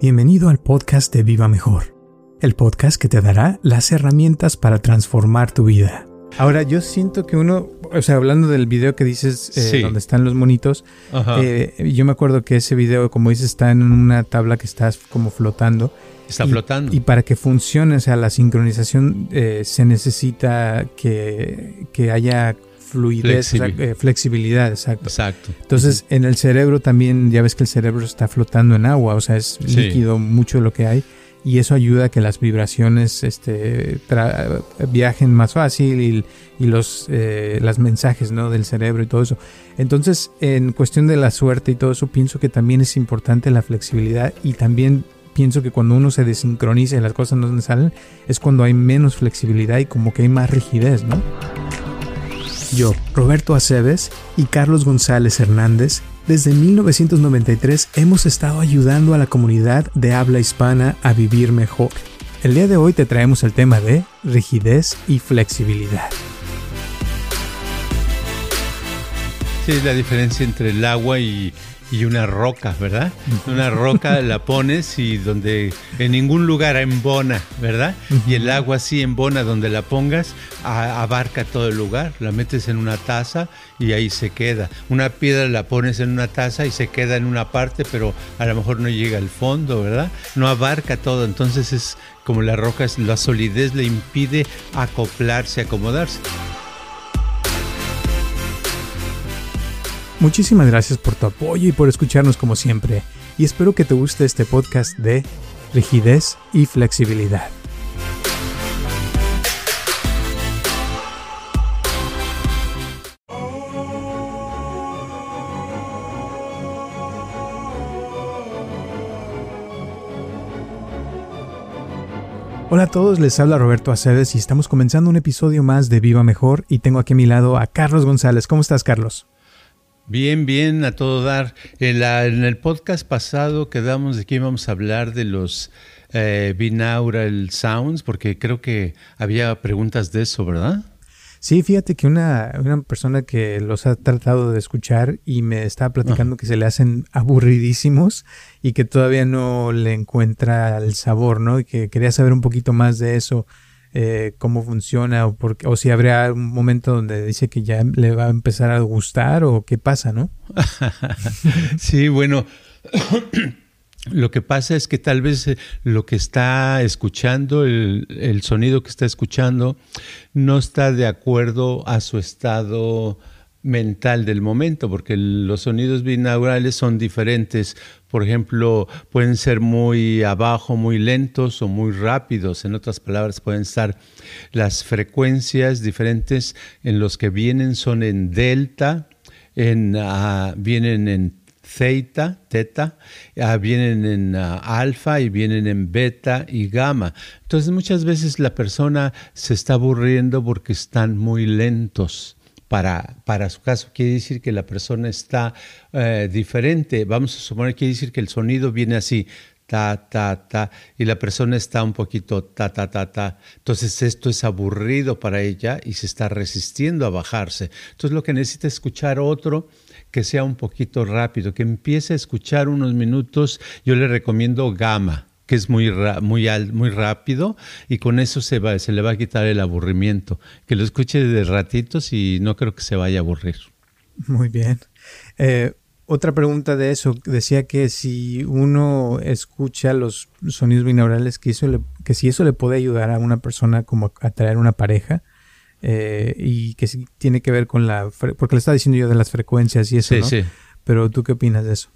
Bienvenido al podcast de Viva Mejor, el podcast que te dará las herramientas para transformar tu vida. Ahora, yo siento que uno, o sea, hablando del video que dices, eh, Sí. donde están los monitos, eh, yo me acuerdo que ese video, como dices, está en una tabla que está como flotando. Está Y- flotando. Y para que funcione, o sea, la sincronización eh, se necesita que, que haya fluidez, Flexibil- eh, flexibilidad, exacto. Exacto. Entonces, en el cerebro también, ya ves que el cerebro está flotando en agua, o sea, es Sí. líquido mucho de lo que hay, y eso ayuda a que las vibraciones este, viajen más fácil y, y los eh, las mensajes ¿no? del cerebro y todo eso. Entonces, en cuestión de la suerte y todo eso, pienso que también es importante la flexibilidad y también pienso que cuando uno se desincroniza y las cosas no le salen, es cuando hay menos flexibilidad y como que hay más rigidez, ¿no? Yo, Roberto Aceves y Carlos González Hernández, desde 1993 hemos estado ayudando a la comunidad de habla hispana a vivir mejor. El día de hoy te traemos el tema de rigidez y flexibilidad. Sí, la diferencia entre el agua y, y una roca, ¿verdad? Una roca la pones y donde en ningún lugar embona, ¿verdad? Y el agua sí embona donde la pongas, a- abarca todo el lugar. La metes en una taza y ahí se queda. Una piedra la pones en una taza y se queda en una parte, pero a lo mejor no llega al fondo, ¿verdad? No abarca todo. Entonces es como la roca, la solidez le impide acoplarse, acomodarse. Muchísimas gracias por tu apoyo y por escucharnos como siempre. Y espero que te guste este podcast de rigidez y flexibilidad. Hola a todos, les habla Roberto Aceves y estamos comenzando un episodio más de Viva Mejor y tengo aquí a mi lado a Carlos González. ¿Cómo estás, Carlos? Bien, bien, a todo dar. En, la- en el podcast pasado quedamos de que íbamos a hablar de los eh, binaural sounds, porque creo que había preguntas de eso, ¿verdad? Sí, fíjate que una, una persona que los ha tratado de escuchar y me estaba platicando que se le hacen aburridísimos y que todavía no le encuentra el sabor, ¿no? Y que quería saber un poquito más de eso, eh, cómo funciona o, si habría un momento donde dice que ya le va a empezar a gustar o qué pasa, ¿no? sí, bueno. Lo que pasa es que tal vez eh, lo que está escuchando, el sonido que está escuchando, no está de acuerdo a su estado mental del momento, porque los sonidos binaurales son diferentes. Por ejemplo, pueden ser muy abajo, muy lentos o muy rápidos. En otras palabras, pueden estar las frecuencias diferentes en los que vienen son en delta, en, ah, vienen en theta, teta, ah, vienen en ah, alfa y vienen en beta y gamma. Entonces muchas veces la persona se está aburriendo porque están muy lentos. Para, para su caso quiere decir que la persona está eh, diferente. Vamos a suponer quiere decir que el sonido viene así, ta, ta, ta, y la persona está un poquito ta, ta, ta, ta. Entonces esto es aburrido para ella y se está resistiendo a bajarse. Entonces lo que necesita es escuchar otro que sea un poquito rápido, que empiece a escuchar unos minutos. Yo le recomiendo Gamma, que es muy, ra- muy, al- muy rápido y con eso se, va, se le va a quitar el aburrimiento. Que lo escuche de ratitos y no creo que se vaya a aburrir. Muy bien. Eh, otra pregunta de eso, decía que si uno escucha los sonidos binaurales, que, eso le- que si eso le puede ayudar a una persona como a atraer una pareja, eh, y que sí tiene que ver con la... Porque le estaba diciendo yo de las frecuencias y eso, Sí, ¿no? sí. Pero tú qué opinas de eso?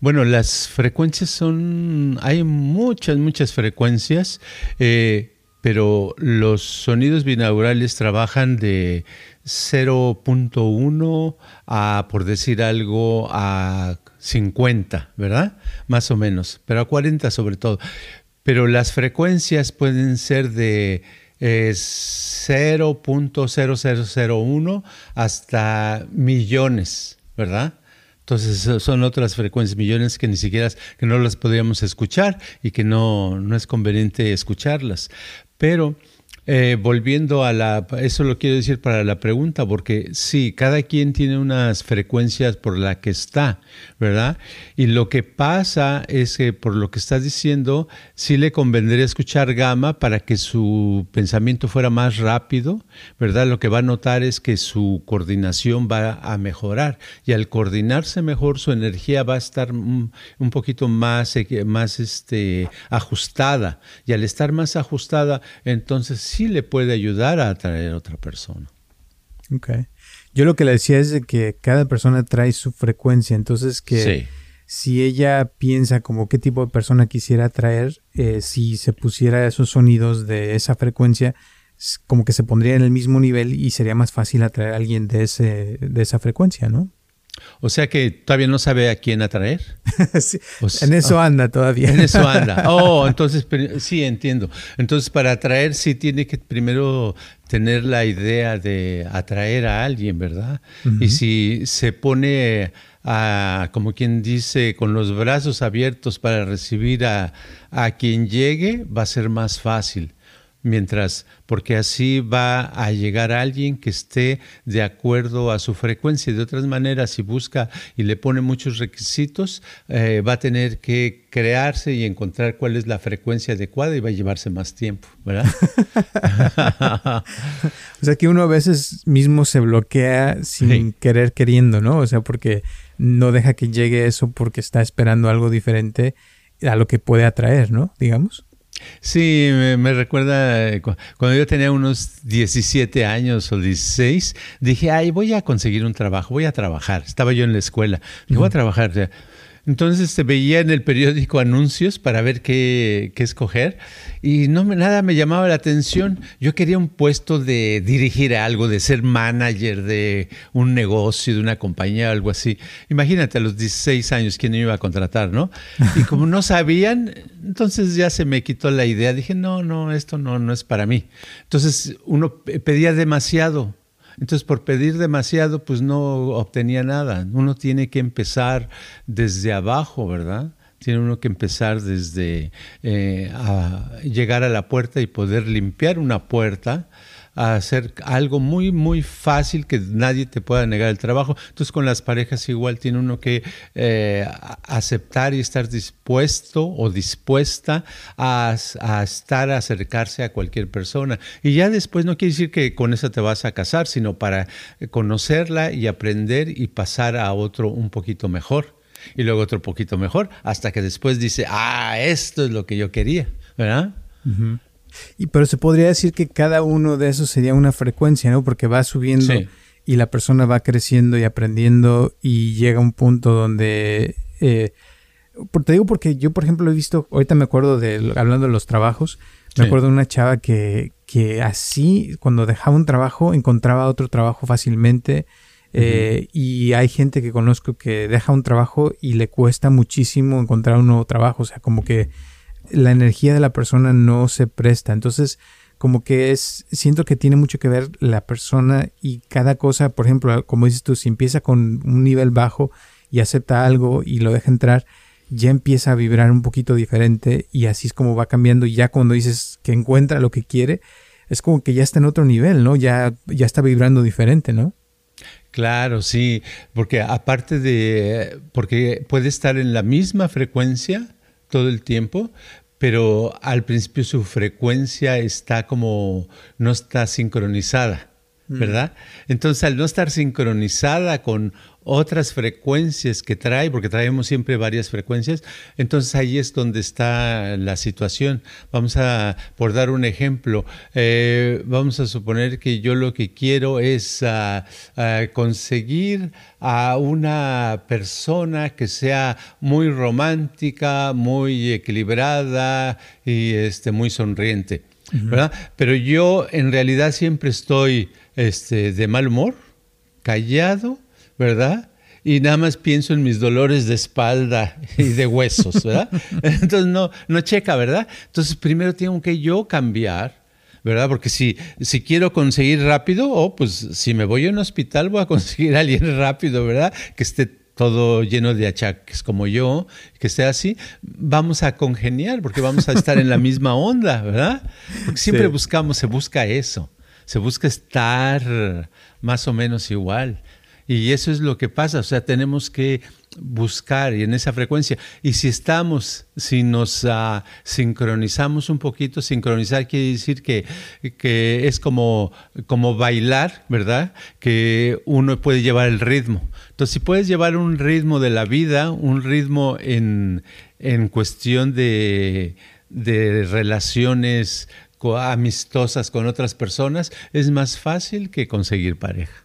Bueno, las frecuencias son, hay muchas, muchas frecuencias. Eh, pero los sonidos binaurales trabajan de 0.1 a, por decir algo, a 50, ¿verdad? Más o menos, pero a 40 sobre todo. Pero las frecuencias pueden ser de 0.0001 eh, hasta millones, ¿verdad? Entonces son otras frecuencias, millones que ni siquiera, que no las podríamos escuchar y que no, no es conveniente escucharlas. Pero eh, volviendo a la, eso lo quiero decir para la pregunta, porque sí, cada quien tiene unas frecuencias por la que está, ¿verdad? Y lo que pasa es que por lo que estás diciendo, sí le convendría escuchar gamma para que su pensamiento fuera más rápido, ¿verdad? Lo que va a notar es que su coordinación va a mejorar y al coordinarse mejor su energía va a estar un, poquito más, eh, más este, ajustada y al estar más ajustada, entonces sí le puede ayudar a atraer a otra persona. Ok. Yo lo que le decía es que cada persona trae su frecuencia, entonces que si ella piensa como qué tipo de persona quisiera atraer, eh, si se pusiera esos sonidos de esa frecuencia, como que se pondría en el mismo nivel y sería más fácil atraer a alguien de, ese, de esa frecuencia, ¿no? O sea que todavía no sabe a quién atraer. en eso anda todavía. En eso anda. Oh, entonces sí, entiendo. Entonces para atraer sí tiene que primero tener la idea de atraer a alguien, ¿verdad? Y si se pone a, como quien dice, con los brazos abiertos para recibir a, a quien llegue, va a ser más fácil mientras, porque así va a llegar alguien que esté de acuerdo a su frecuencia. De otras maneras, si busca y le pone muchos requisitos, eh, va a tener que crearse y encontrar cuál es la frecuencia adecuada y va a llevarse más tiempo, ¿verdad? o sea que uno a veces mismo se bloquea sin querer queriendo, ¿no? O sea, porque no deja que llegue eso porque está esperando algo diferente a lo que puede atraer, ¿no? Digamos. Sí, me, recuerda eh, cuando yo tenía unos 17 años o 16, dije, ay, voy a conseguir un trabajo, voy a trabajar. Estaba yo en la escuela, dije, voy a trabajar. Entonces se veía en el periódico anuncios para ver qué, qué, escoger y no me, nada me llamaba la atención. Yo quería un puesto de dirigir algo, de ser manager de un negocio, de una compañía, algo así. Imagínate a los 16 años quién me iba a contratar, ¿no? Y como no sabían, entonces ya se me quitó la idea. Dije, no, no, esto no, no es para mí. Entonces uno pedía demasiado entonces, por pedir demasiado, pues no obtenía nada. Uno tiene que empezar desde abajo, ¿verdad? Tiene uno que empezar desde eh, llegar a la puerta y poder limpiar una puerta a hacer algo muy, muy fácil que nadie te pueda negar el trabajo. Entonces con las parejas igual tiene uno que eh, aceptar y estar dispuesto o dispuesta a, a, estar, a acercarse a cualquier persona. Y ya después no quiere decir que con esa te vas a casar, sino para conocerla y aprender y pasar a otro un poquito mejor. Y luego otro poquito mejor, hasta que después dice, ah, esto es lo que yo quería, ¿verdad? Y pero se podría decir que cada uno de esos sería una frecuencia, ¿no? Porque va subiendo y la persona va creciendo y aprendiendo y llega a un punto donde eh, te digo porque yo, por ejemplo, he visto, ahorita me acuerdo de, hablando de los trabajos, me acuerdo de una chava que, que así, cuando dejaba un trabajo, encontraba otro trabajo fácilmente. Eh, y hay gente que conozco que deja un trabajo y le cuesta muchísimo encontrar un nuevo trabajo. O sea, como que la energía de la persona no se presta. Entonces, como que es, siento que tiene mucho que ver la persona y cada cosa, por ejemplo, como dices tú, si empieza con un nivel bajo y acepta algo y lo deja entrar, ya empieza a vibrar un poquito diferente y así es como va cambiando y ya cuando dices que encuentra lo que quiere, es como que ya está en otro nivel, ¿no? Ya, ya está vibrando diferente, ¿no? Claro, sí, porque aparte de, porque puede estar en la misma frecuencia todo el tiempo, pero al principio su frecuencia está como, no está sincronizada, mm. ¿verdad? Entonces, al no estar sincronizada con otras frecuencias que trae, porque traemos siempre varias frecuencias, entonces ahí es donde está la situación. Vamos a, por dar un ejemplo, eh, vamos a suponer que yo lo que quiero es ah, ah, conseguir a una persona que sea muy romántica, muy equilibrada y este, muy sonriente. ¿verdad? Pero yo en realidad siempre estoy este, de mal humor, callado, ¿verdad? y nada más pienso en mis dolores de espalda y de huesos, ¿verdad? Entonces no, no checa, ¿verdad? Entonces primero tengo que yo cambiar, ¿verdad? Porque si, si quiero conseguir rápido, o oh, pues si me voy a un hospital voy a conseguir a alguien rápido, ¿verdad? Que esté todo lleno de achaques como yo, que esté así, vamos a congeniar porque vamos a estar en la misma onda, ¿verdad? Porque siempre buscamos, se busca eso, se busca estar más o menos igual. Y eso es lo que pasa, o sea, tenemos que buscar y en esa frecuencia. Y si estamos, si nos uh, sincronizamos un poquito, sincronizar quiere decir que, que es como, como bailar, ¿verdad? Que uno puede llevar el ritmo. Entonces, si puedes llevar un ritmo de la vida, un ritmo en, en cuestión de, de relaciones amistosas con otras personas, es más fácil que conseguir pareja.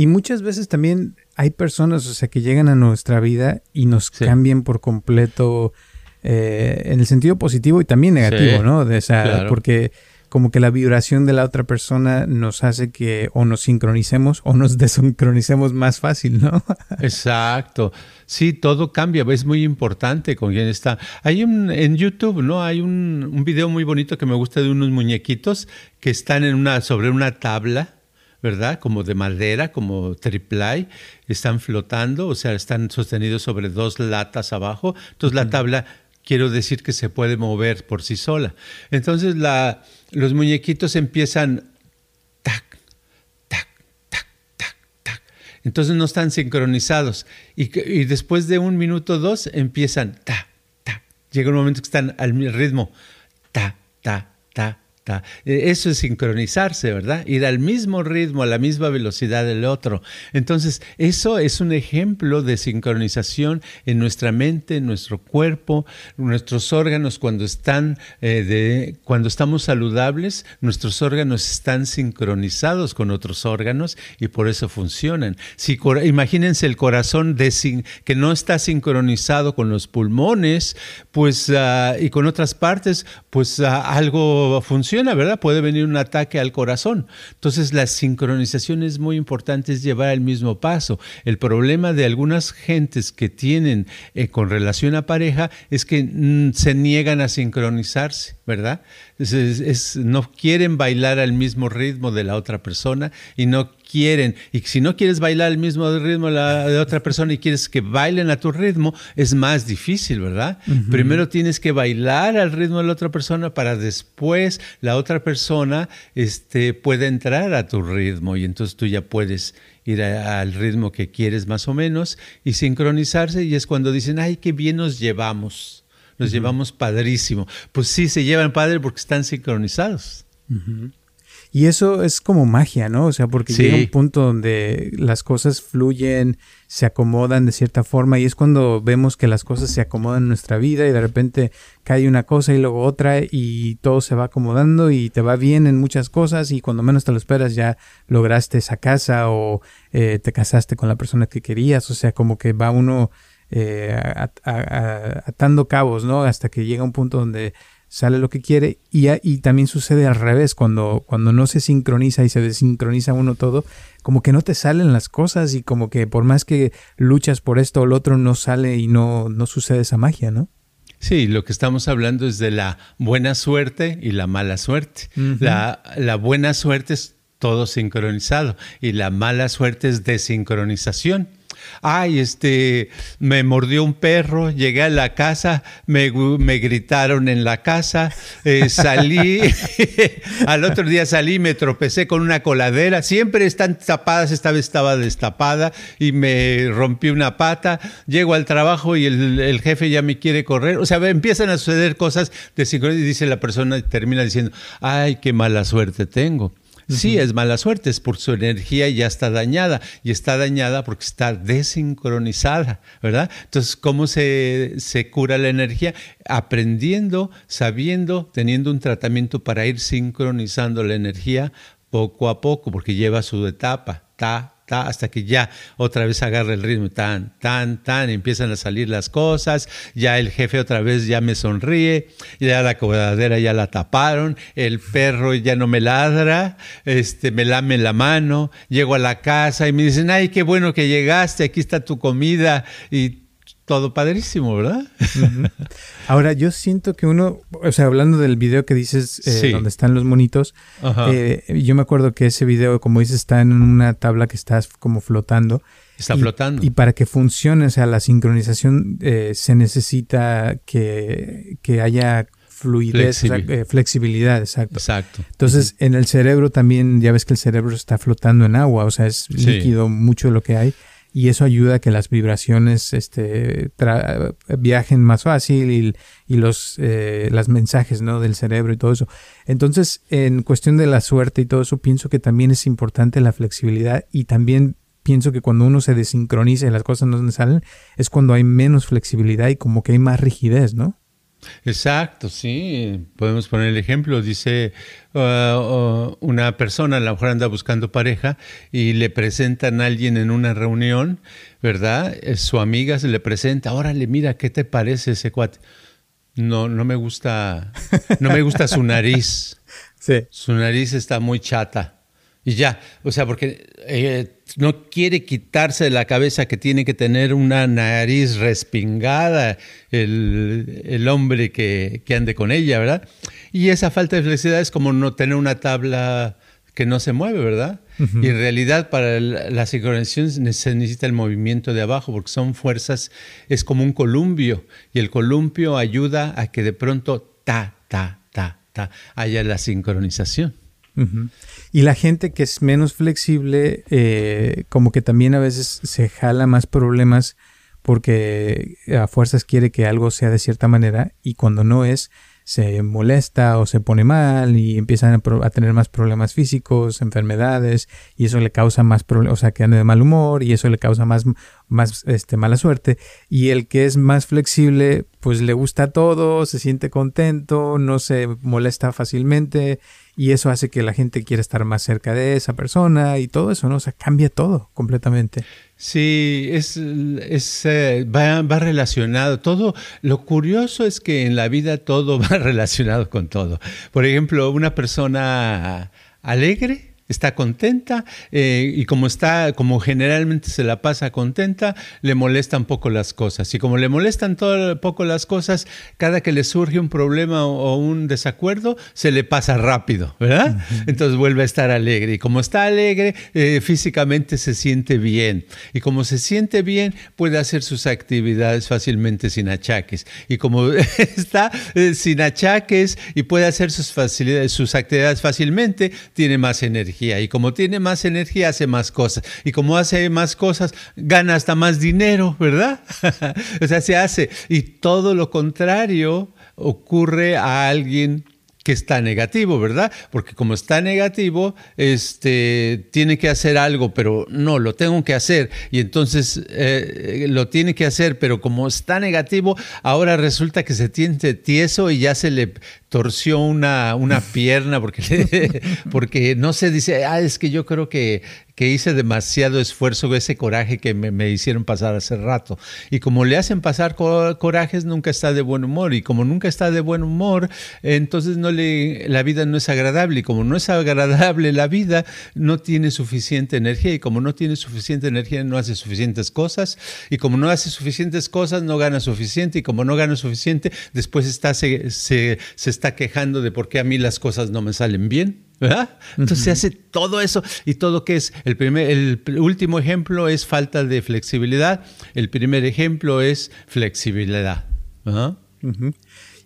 Y muchas veces también hay personas, o sea, que llegan a nuestra vida y nos cambian por completo eh, en el sentido positivo y también negativo, ¿no? De, esa Porque como que la vibración de la otra persona nos hace que o nos sincronicemos o nos desincronicemos más fácil, ¿no? Exacto. Sí, todo cambia, es muy importante con quién está. Hay un, en YouTube, ¿no? Hay un, un video muy bonito que me gusta de unos muñequitos que están en una, sobre una tabla ¿verdad? Como de madera, como triplay, están flotando, o sea, están sostenidos sobre dos latas abajo. Entonces la tabla, quiero decir que se puede mover por sí sola. Entonces la, los muñequitos empiezan tac, tac, tac, tac, tac. Entonces no están sincronizados. Y, y después de un minuto o dos empiezan ta, ta. Llega un momento que están al ritmo ta, ta, ta, e, eso es sincronizarse, ¿verdad? Ir al mismo ritmo, a la misma velocidad del otro. Entonces, eso es un ejemplo de sincronización en nuestra mente, en nuestro cuerpo, nuestros órganos cuando están, eh, de, cuando estamos saludables, nuestros órganos están sincronizados con otros órganos y por eso funcionan. Si, imagínense el corazón que no está sincronizado con los pulmones, pues, ah, y con otras partes, pues ah, algo funciona ¿verdad? Puede venir un ataque al corazón. Entonces la sincronización es muy importante, es llevar el mismo paso. El problema de algunas gentes que tienen eh, con relación a pareja es que mm, se niegan a sincronizarse, ¿verdad? no quieren bailar al mismo ritmo de la otra persona y no quieren. Y si no quieres bailar al mismo ritmo de, otra persona y quieres que bailen a tu ritmo, es más difícil, ¿verdad? Primero tienes que bailar al ritmo de la otra persona para después la otra persona este, pueda entrar a tu ritmo y entonces tú ya puedes ir al ritmo que quieres más o menos y sincronizarse y es cuando dicen, ay, qué bien nos llevamos nos llevamos padrísimo. Pues sí, se llevan padre porque están sincronizados. Y eso es como magia, ¿no? O sea, porque llega un punto donde las cosas fluyen, se acomodan de cierta forma y es cuando vemos que las cosas se acomodan en nuestra vida y de repente cae una cosa y luego otra y todo se va acomodando y te va bien en muchas cosas y cuando menos te lo esperas ya lograste esa casa o eh, te casaste con la persona que querías, o sea, como que va uno eh, atando cabos, ¿no? Hasta que llega un punto donde sale lo que quiere y, y, también sucede al revés, cuando, cuando no se sincroniza y se desincroniza uno todo, como que no te salen las cosas y como que por más que luchas por esto o lo otro no sale y no, no sucede esa magia, ¿no? Sí, lo que estamos hablando es de la buena suerte y la mala suerte. la, la buena suerte es todo sincronizado y la mala suerte es desincronización ay, este, me mordió un perro, llegué a la casa, me, gritaron en la casa, eh, salí, al otro día salí, me tropecé con una coladera, siempre están tapadas, esta vez estaba destapada y me rompí una pata, llego al trabajo y el, jefe ya me quiere correr, o sea, empiezan a suceder cosas de y dice la persona termina diciendo, ay, qué mala suerte tengo. Sí, es mala suerte, es por su energía ya está dañada y está dañada porque está desincronizada, ¿verdad? Entonces, ¿cómo se, se cura la energía? Aprendiendo, sabiendo, teniendo un tratamiento para ir sincronizando la energía poco a poco, porque lleva su etapa, ta, ta, hasta que ya otra vez agarra el ritmo, tan, tan, tan, empiezan a salir las cosas, ya el jefe otra vez ya me sonríe, ya la cobradera ya la taparon, el perro ya no me ladra, este, me lame la mano, llego a la casa y me dicen, ay, qué bueno que llegaste, aquí está tu comida y todo padrísimo, ¿verdad? Ahora, yo siento que uno, o sea, hablando del video que dices, eh, donde están los monitos, eh, yo me acuerdo que ese video, como dices, está en una tabla que está como flotando. Está flotando. Y para que funcione, o sea, la sincronización eh, se necesita que, haya fluidez, flexibilidad, exacto. Exacto. Entonces, en el cerebro también, ya ves que el cerebro está flotando en agua, o sea, es líquido mucho lo que hay y eso ayuda a que las vibraciones este, viajen más fácil y, y los eh, las mensajes ¿no? del cerebro y todo eso. Entonces, en cuestión de la suerte y todo eso, pienso que también es importante la flexibilidad y también pienso que cuando uno se desincroniza y las cosas no salen, es cuando hay menos flexibilidad y como que hay más rigidez, ¿no? Exacto, sí. Podemos poner el ejemplo. Dice uh, uh, una persona, a lo mejor anda buscando pareja y le presentan a alguien en una reunión, ¿verdad? Su amiga se le presenta, órale, mira, ¿qué te parece ese cuate? No, no me gusta, no me gusta su nariz. Sí. Su nariz está muy chata. Y ya, o sea, porque eh, no quiere quitarse de la cabeza que tiene que tener una nariz respingada el, hombre que, ande con ella, ¿verdad? Y esa falta de flexibilidad es como no tener una tabla que no se mueve, ¿verdad? Y en realidad para la sincronización se necesita el movimiento de abajo porque son fuerzas, es como un columpio y el columpio ayuda a que de pronto ta, ta, ta, ta, haya la sincronización. Y la gente que es menos flexible, eh, como que también a veces se jala más problemas porque a fuerzas quiere que algo sea de cierta manera y cuando no es, se molesta o se pone mal y empiezan a, tener más problemas físicos, enfermedades y eso le causa más problemas, o sea, que anda de mal humor y eso le causa más, más este, mala suerte. Y el que es más flexible, pues le gusta todo, se siente contento, no se molesta fácilmente y eso hace que la gente quiera estar más cerca de esa persona y todo eso, ¿no? O sea, cambia todo completamente. Sí, es, es eh, va, va, relacionado. Todo, lo curioso es que en la vida todo va relacionado con todo. Por ejemplo, una persona alegre está contenta eh, y como está, como generalmente se la pasa contenta, le molestan poco las cosas. Y como le molestan todo poco las cosas, cada que le surge un problema o, un desacuerdo, se le pasa rápido, ¿verdad? Entonces vuelve a estar alegre. Y como está alegre, eh, físicamente se siente bien. Y como se siente bien, puede hacer sus actividades fácilmente sin achaques. Y como está eh, sin achaques y puede hacer sus, facilidades, sus actividades fácilmente, tiene más y como tiene más energía hace más cosas y como hace más cosas gana hasta más dinero, ¿verdad? o sea, se hace y todo lo contrario ocurre a alguien que está negativo, ¿verdad? Porque como está negativo, este, tiene que hacer algo, pero no, lo tengo que hacer. Y entonces eh, lo tiene que hacer, pero como está negativo, ahora resulta que se tiene tieso y ya se le torció una, una pierna porque, porque no se dice, ah, es que yo creo que, que hice demasiado esfuerzo, ese coraje que me, hicieron pasar hace rato. Y como le hacen pasar corajes, nunca está de buen humor. Y como nunca está de buen humor, entonces no le, la vida no es agradable. Y como no es agradable la vida, no tiene suficiente energía. Y como no tiene suficiente energía, no hace suficientes cosas. Y como no hace suficientes cosas, no gana suficiente. Y como no gana suficiente, después está, se, se, se está quejando de por qué a mí las cosas no me salen bien. ¿verdad? Entonces se hace todo eso y todo que es el primer, el último ejemplo es falta de flexibilidad, el primer ejemplo es flexibilidad.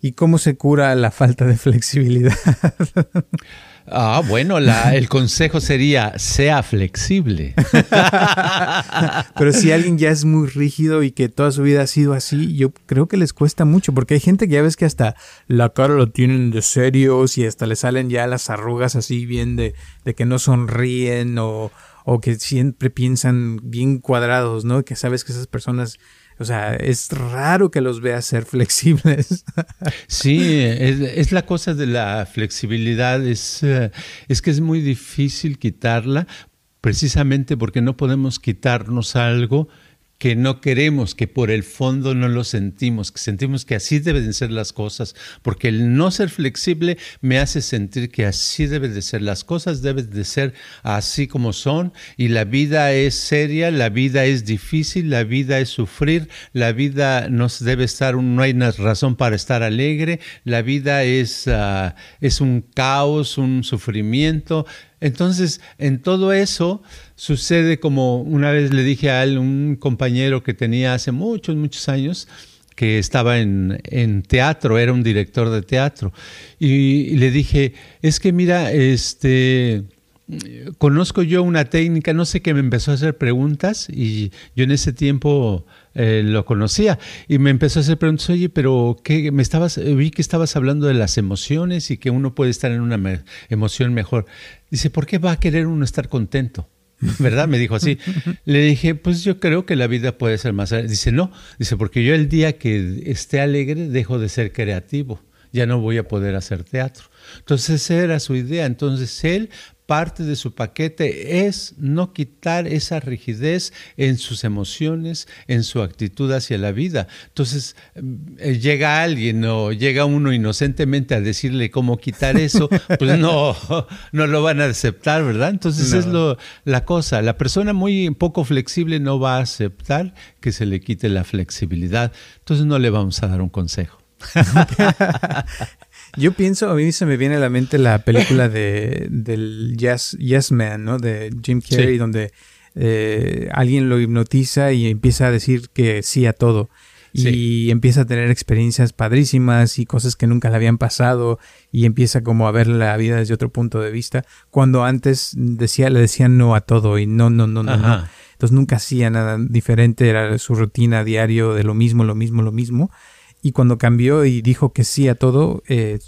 ¿Y cómo se cura la falta de flexibilidad? Ah, bueno, el consejo sería, sea flexible. Pero si alguien ya es muy rígido y que toda su vida ha sido así, yo creo que les cuesta mucho, porque hay gente que ya ves que hasta la cara lo tienen de serios y hasta le salen ya las arrugas así bien de, de que no sonríen o, o que siempre piensan bien cuadrados, ¿no? Que sabes que esas personas o sea, es raro que los veas ser flexibles. Sí, es, la cosa de la flexibilidad, es, eh, es que es muy difícil quitarla precisamente porque no podemos quitarnos algo que no queremos, que por el fondo no lo sentimos, que sentimos que así deben ser las cosas, porque el no ser flexible me hace sentir que así deben de ser las cosas, deben de ser así como son, y la vida es seria, la vida es difícil, la vida es sufrir, la vida nos debe estar, no hay razón para estar alegre, la vida es, ah, es un caos, un sufrimiento, entonces, en todo eso sucede como una vez le dije a él, un compañero que tenía hace muchos, muchos años, que estaba en, teatro, era un director de teatro, y, le dije, es que mira, este, conozco yo una técnica, no sé qué me empezó a hacer preguntas y yo en ese tiempo eh, lo conocía y me empezó a hacer preguntas, oye, pero ¿qué? Me estabas, vi que estabas hablando de las emociones y que uno puede estar en una emoción mejor. Dice, ¿por qué va a querer uno estar contento? ¿Verdad? Me dijo así. Le dije, pues yo creo que la vida puede ser más. Dice, no. Dice, porque yo el día que esté alegre dejo de ser creativo. Ya no voy a poder hacer teatro. Entonces esa era su idea. Entonces él parte de su paquete es no quitar esa rigidez en sus emociones, en su actitud hacia la vida. Entonces, eh, llega alguien o llega uno inocentemente a decirle cómo quitar eso, pues no, no lo van a aceptar, ¿verdad? Entonces es lo, la cosa. La persona muy poco flexible no va a aceptar que se le quite la flexibilidad. Entonces no le vamos a dar un consejo. Yo pienso, a mí se me viene a la mente la película de, del Yes, yes Man, ¿no? De Jim Carrey, donde eh, alguien lo hipnotiza y empieza a decir que sí a todo. Y empieza a tener experiencias padrísimas y cosas que nunca le habían pasado y empieza como a ver la vida desde otro punto de vista. Cuando antes decía, le decían no a todo y no, no, no, no, no. Entonces nunca hacía nada diferente, era su rutina diario de lo mismo, lo mismo, lo mismo y cuando cambió y dijo que sí a todo, eh,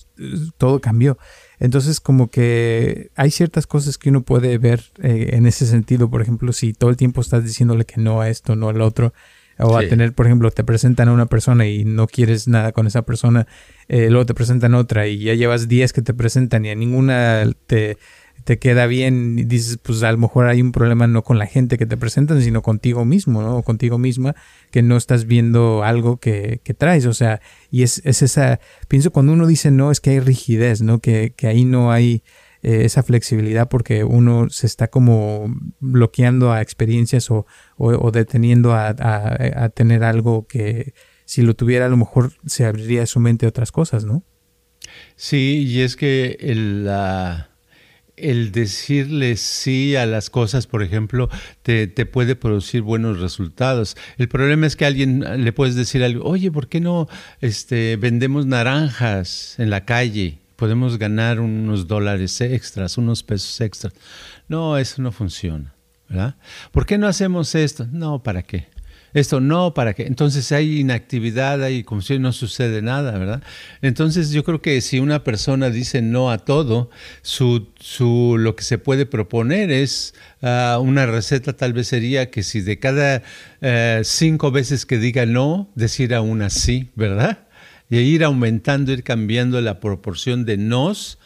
todo cambió. Entonces como que hay ciertas cosas que uno puede ver eh, en ese sentido, por ejemplo, si todo el tiempo estás diciéndole que no a esto, no al otro, o a tener, por ejemplo, te presentan a una persona y no quieres nada con esa persona, eh, luego te presentan otra y ya llevas días que te presentan y a ninguna te te queda bien y dices, pues a lo mejor hay un problema no con la gente que te presentan, sino contigo mismo, ¿no? O contigo misma, que no estás viendo algo que, que traes, o sea, y es, es, esa, pienso cuando uno dice no, es que hay rigidez, ¿no? Que, que ahí no hay eh, esa flexibilidad porque uno se está como bloqueando a experiencias o, o, deteniendo a, a, tener algo que si lo tuviera a lo mejor se abriría su mente a otras cosas, ¿no? Sí, y es que el, la el decirle sí a las cosas, por ejemplo, te, puede producir buenos resultados. El problema es que a alguien le puedes decir algo, oye, ¿por qué no este, vendemos naranjas en la calle? Podemos ganar unos dólares extras, unos pesos extras. No, eso no funciona, ¿verdad? ¿Por qué no hacemos esto? No, ¿para qué? Esto no, para que entonces hay inactividad, hay como si no sucede nada, ¿verdad? Entonces yo creo que si una persona dice no a todo, su, su lo que se puede proponer es ah, una receta tal vez sería que si de cada eh, cinco veces que diga no, decir a una sí, ¿verdad? Y ir aumentando, ir cambiando la proporción de nos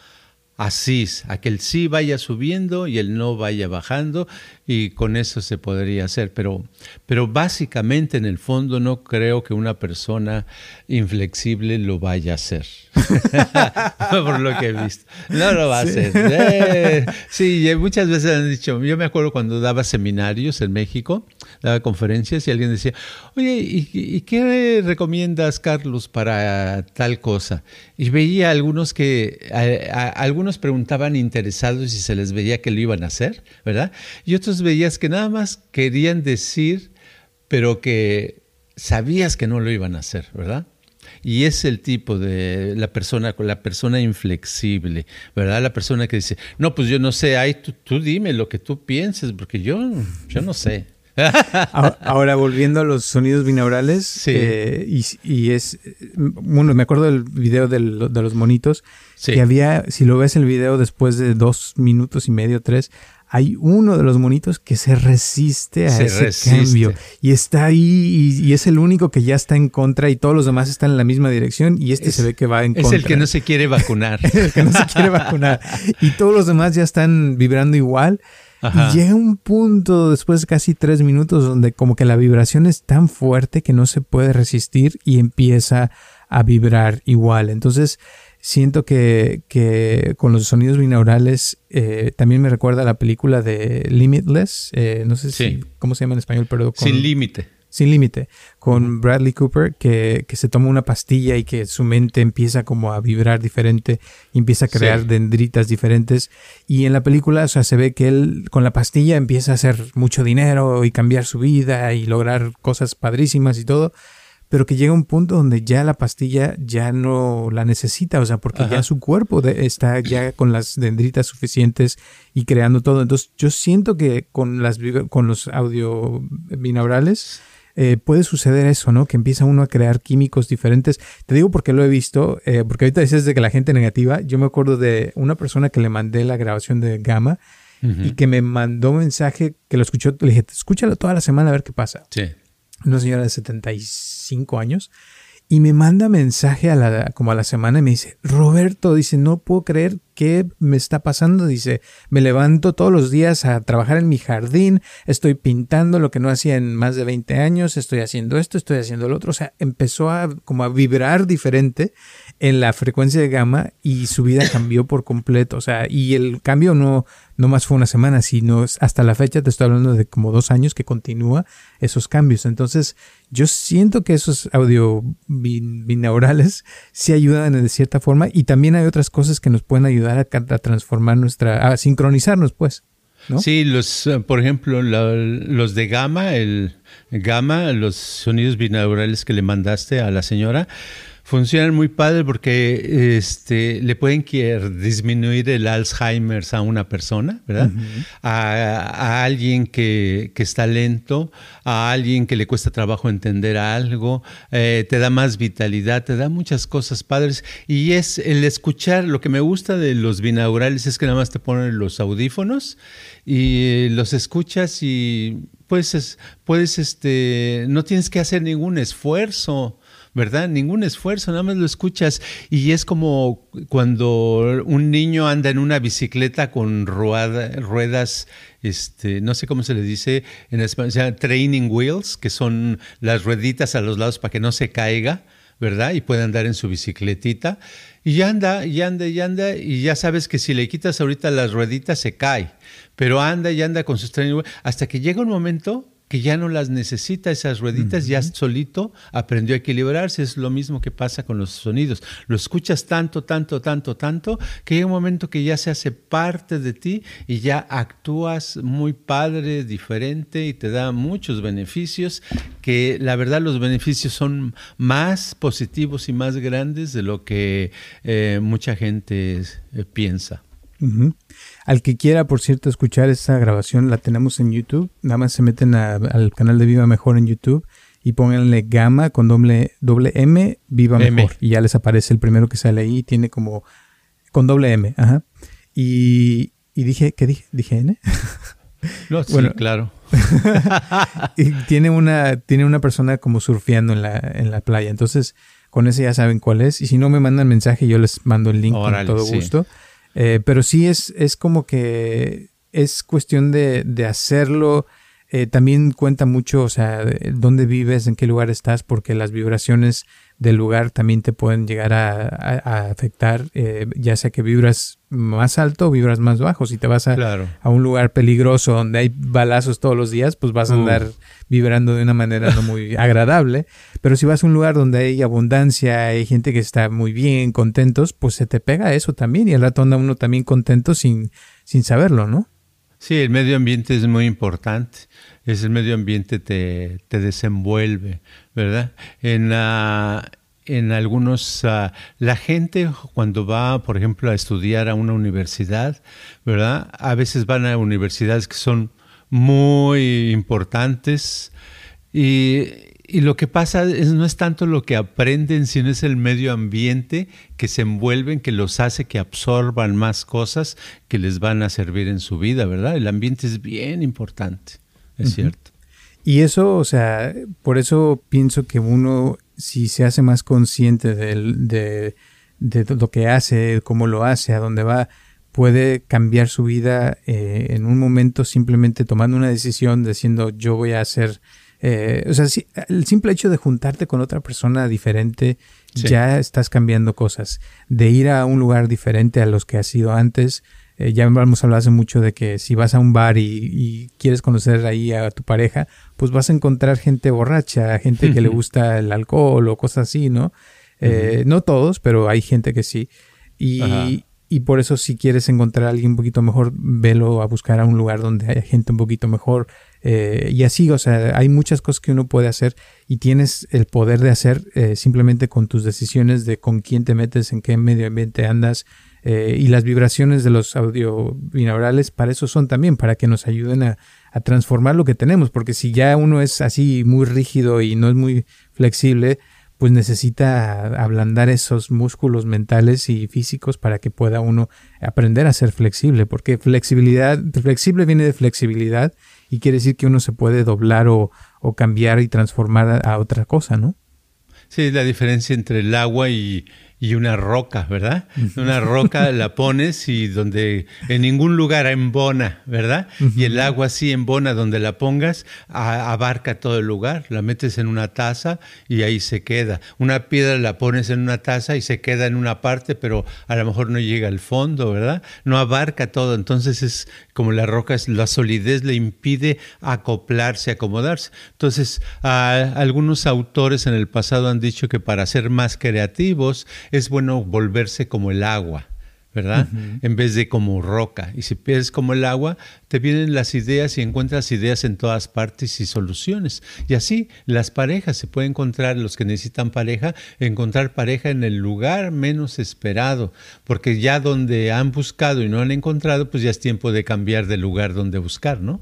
así, a que el sí vaya subiendo y el no vaya bajando y con eso se podría hacer. Pero, pero básicamente en el fondo no creo que una persona inflexible lo vaya a hacer. Por lo que he visto. No lo va a hacer. Eh, sí, muchas veces han dicho, yo me acuerdo cuando daba seminarios en México, daba conferencias y alguien decía, oye, ¿y, qué recomiendas, Carlos, para tal cosa? Y veía algunos que, algunos preguntaban interesados si se les veía que lo iban a hacer, ¿verdad? Y otros veías que nada más querían decir, pero que sabías que no lo iban a hacer, ¿verdad? Y es el tipo de la persona, la persona inflexible, ¿verdad? La persona que dice, no, pues yo no sé, ay, tú, dime lo que tú pienses, porque yo, yo no sé. Ahora, volviendo a los sonidos binaurales, eh, y, es, bueno, me acuerdo del video de los monitos, que había, si lo ves el video después de dos minutos y medio, tres, hay uno de los monitos que se resiste a ese cambio y está ahí y, es el único que ya está en contra y todos los demás están en la misma dirección y este se ve que va en contra. Es el que no se quiere vacunar. el que no se quiere vacunar. Y todos los demás ya están vibrando igual. Y llega un punto después de casi tres minutos donde como que la vibración es tan fuerte que no se puede resistir y empieza a vibrar igual. Entonces, siento que, que con los sonidos binaurales eh, también me recuerda a la película de Limitless, eh, no sé si, cómo se llama en español, pero Sin límite. Sin límite, con Bradley Cooper, que, que, se toma una pastilla y que su mente empieza como a vibrar diferente, y empieza a crear dendritas diferentes. Y en la película, o sea, se ve que él con la pastilla empieza a hacer mucho dinero y cambiar su vida y lograr cosas padrísimas y todo pero que llega un punto donde ya la pastilla ya no la necesita, o sea, porque ya su cuerpo está ya con las dendritas suficientes y creando todo. Entonces, yo siento que con, las, con los audio binaurales eh, puede suceder eso, ¿no? Que empieza uno a crear químicos diferentes. Te digo porque lo he visto, eh, porque ahorita dices de que la gente negativa, yo me acuerdo de una persona que le mandé la grabación de Gamma y que me mandó un mensaje que lo escuchó, le dije, escúchalo toda la semana a ver qué pasa. Sí una señora de 75 años, y me manda mensaje a la, como a la semana y me dice, Roberto, dice, no puedo creer qué me está pasando. Dice, me levanto todos los días a trabajar en mi jardín, estoy pintando lo que no hacía en más de 20 años, estoy haciendo esto, estoy haciendo lo otro. O sea, empezó a como a vibrar diferente en la frecuencia de gamma y su vida cambió por completo. O sea, y el cambio no, no más fue una semana, sino hasta la fecha te estoy hablando de como dos años que continúa esos cambios. Entonces, yo siento que esos audio binaurales sí ayudan de cierta forma y también hay otras cosas que nos pueden ayudar a, transformar nuestra, a sincronizarnos, pues. Sí, los, por ejemplo, los de gamma, el gamma, los sonidos binaurales que le mandaste a la señora, funcionan muy padre porque este, le pueden disminuir el Alzheimer a una persona, ¿verdad? a, alguien que, está lento, a alguien que le cuesta trabajo entender algo, eh, te da más vitalidad, te da muchas cosas padres. Y es el escuchar, lo que me gusta de los binaurales es que nada más te ponen los audífonos y los escuchas y pues puedes, este, no tienes que hacer ningún esfuerzo ¿verdad? Ningún esfuerzo, nada más lo escuchas y es como cuando un niño anda en una bicicleta con ruedas, este, no sé cómo se le dice en español, sea, training wheels, que son las rueditas a los lados para que no se caiga, ¿verdad? Y puede andar en su bicicletita. Y anda, y anda, y anda, y ya sabes que si le quitas ahorita las rueditas se cae, pero anda y anda con sus training wheels hasta que llega un momento que ya no las necesita esas rueditas, ya solito aprendió a equilibrarse. Es lo mismo que pasa con los sonidos. Lo escuchas tanto, tanto, tanto, tanto, que llega un momento que ya se hace parte de ti y ya actúas muy padre, diferente y te da muchos beneficios, que la verdad los beneficios son más positivos y más grandes de lo que eh, mucha gente eh, piensa. Al que quiera, por cierto, escuchar esta grabación, la tenemos en YouTube. Nada más se meten al canal de Viva Mejor en YouTube y pónganle Gama con doble, doble M, Viva Mejor. Y ya les aparece el primero que sale ahí. Tiene como con doble M. Ajá. Y, dije, ¿qué dije? ¿Dije N? No, sí, claro. y tiene una, tiene una persona como surfeando en la, en la playa. Entonces, con ese ya saben cuál es. Y si no me mandan mensaje, yo les mando el link con todo gusto. Eh, pero sí es, es como que es cuestión de, de hacerlo. Eh, también cuenta mucho, o sea, dónde vives, en qué lugar estás, porque las vibraciones del lugar también te pueden llegar a, afectar, eh, ya sea que vibras más alto o vibras más bajo. Si te vas a, a, un lugar peligroso donde hay balazos todos los días, pues vas a andar vibrando de una manera no muy agradable. Pero si vas a un lugar donde hay abundancia, hay gente que está muy bien, contentos, pues se te pega eso también y al rato anda uno también contento sin, sin saberlo, ¿no? Sí, el medio ambiente es muy importante. Es el medio ambiente te, te desenvuelve, ¿verdad? En, la en algunos, ah, la gente cuando va, por ejemplo, a estudiar a una universidad, ¿verdad? A veces van a universidades que son muy importantes y y lo que pasa es, no es tanto lo que aprenden, sino es el medio ambiente que se envuelven, que los hace que absorban más cosas que les van a servir en su vida, ¿verdad? El ambiente es bien importante, es cierto. Y eso, o sea, por eso pienso que uno, si se hace más consciente de, de, lo que hace, cómo lo hace, a dónde va, puede cambiar su vida eh, en un momento simplemente tomando una decisión, diciendo yo voy a hacer eh, o sea, el simple hecho de juntarte con otra persona diferente, ya estás cambiando cosas. De ir a un lugar diferente a los que has ido antes, eh, ya hemos hablado hace mucho de que si vas a un bar y, quieres conocer ahí a tu pareja, pues vas a encontrar gente borracha, gente que le gusta el alcohol o cosas así, ¿no? Eh, no todos, pero hay gente que sí. Y, y por eso si quieres encontrar a alguien un poquito mejor, velo a buscar a un lugar donde haya gente un poquito mejor, eh, y así, o sea, hay muchas cosas que uno puede hacer y tienes el poder de hacer eh, simplemente con tus decisiones de con quién te metes, en qué medio ambiente andas. Eh, y las vibraciones de los audio binaurales para eso son también, para que nos ayuden a, a, transformar lo que tenemos, porque si ya uno es así muy rígido y no es muy flexible, pues necesita ablandar esos músculos mentales y físicos para que pueda uno aprender a ser flexible, porque flexibilidad, flexible viene de flexibilidad y quiere decir que uno se puede doblar o, o cambiar y transformar a, otra cosa, ¿no? Sí, la diferencia entre el agua y, y una roca, ¿verdad? Una roca la pones y donde en ningún lugar embona, ¿verdad? Y el agua sí embona donde la pongas, abarca todo el lugar, la metes en una taza y ahí se queda. Una piedra la pones en una taza y se queda en una parte, pero a lo mejor no llega al fondo, ¿verdad? No abarca todo, entonces es como la roca, la solidez le impide acoplarse, acomodarse. Entonces, algunos autores en el pasado han dicho que para ser más creativos, es bueno volverse como el agua, ¿verdad? En vez de como roca. Y si pierdes como el agua, te vienen las ideas y encuentras ideas en todas partes y soluciones. Y así las parejas, se puede encontrar, los que necesitan pareja, encontrar pareja en el lugar menos esperado, porque ya donde han buscado y no han encontrado, pues ya es tiempo de cambiar de lugar donde buscar, ¿no?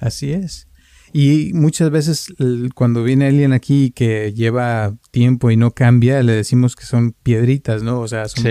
Así es. Y muchas veces cuando viene alguien aquí que lleva tiempo y no cambia, le decimos que son piedritas, ¿no? O sea, son,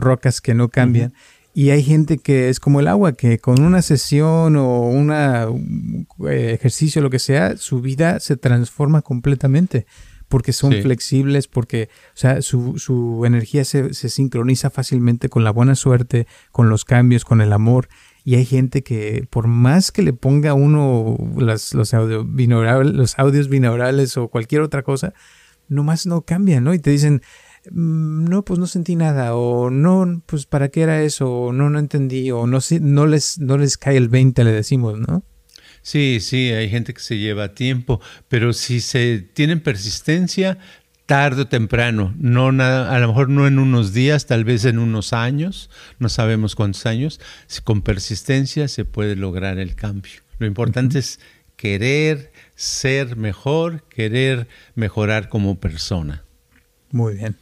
rocas que no cambian. Y hay gente que es como el agua, que con una sesión o un eh, ejercicio, lo que sea, su vida se transforma completamente porque son flexibles, porque o sea, su, su energía se, se, sincroniza fácilmente con la buena suerte, con los cambios, con el amor. Y hay gente que por más que le ponga uno las, los, audio binaurales, los audios binaurales o cualquier otra cosa, nomás no cambian, ¿no? Y te dicen, no, pues no sentí nada, o no, pues para qué era eso, o no, no entendí, o no, no, les, no les cae el 20, le decimos, ¿no? Sí, sí, hay gente que se lleva tiempo, pero si se tienen persistencia, tarde o temprano, no nada, a lo mejor no en unos días, tal vez en unos años, no sabemos cuántos años, con persistencia se puede lograr el cambio. Lo importante es querer ser mejor, querer mejorar como persona. Muy bien.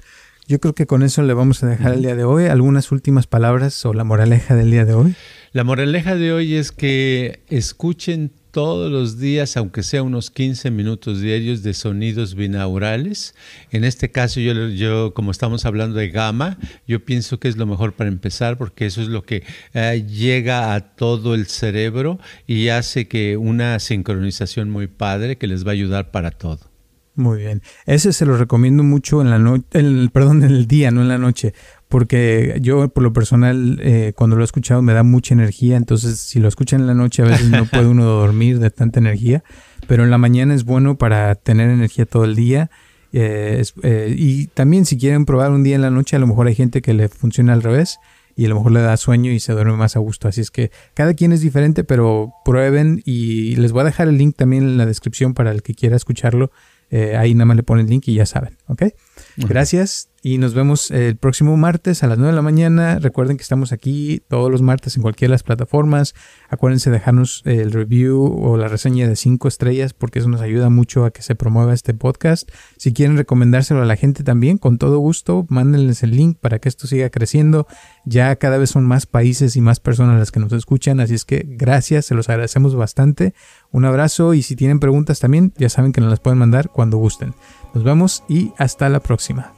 Yo creo que con eso le vamos a dejar el día de hoy. ¿Algunas últimas palabras o la moraleja del día de hoy? La moraleja de hoy es que escuchen todos los días, aunque sea unos 15 minutos diarios de sonidos binaurales. En este caso, yo, yo como estamos hablando de gamma, yo pienso que es lo mejor para empezar porque eso es lo que eh, llega a todo el cerebro y hace que una sincronización muy padre que les va a ayudar para todo. Muy bien. Ese se lo recomiendo mucho en la noche, perdón, en el día, no en la noche, porque yo por lo personal eh, cuando lo he escuchado me da mucha energía, entonces si lo escuchan en la noche a veces no puede uno dormir de tanta energía, pero en la mañana es bueno para tener energía todo el día. Eh, eh, y también si quieren probar un día en la noche, a lo mejor hay gente que le funciona al revés y a lo mejor le da sueño y se duerme más a gusto. Así es que cada quien es diferente, pero prueben y les voy a dejar el link también en la descripción para el que quiera escucharlo. Ahí nada más le ponen el link y ya saben, ¿ok? Gracias y nos vemos el próximo martes a las 9 de la mañana. Recuerden que estamos aquí todos los martes en cualquiera de las plataformas. Acuérdense de dejarnos el review o la reseña de 5 estrellas porque eso nos ayuda mucho a que se promueva este podcast. Si quieren recomendárselo a la gente también, con todo gusto, mándenles el link para que esto siga creciendo. Ya cada vez son más países y más personas las que nos escuchan, así es que gracias, se los agradecemos bastante. Un abrazo y si tienen preguntas también, ya saben que nos las pueden mandar cuando gusten. Nos vemos y hasta la próxima.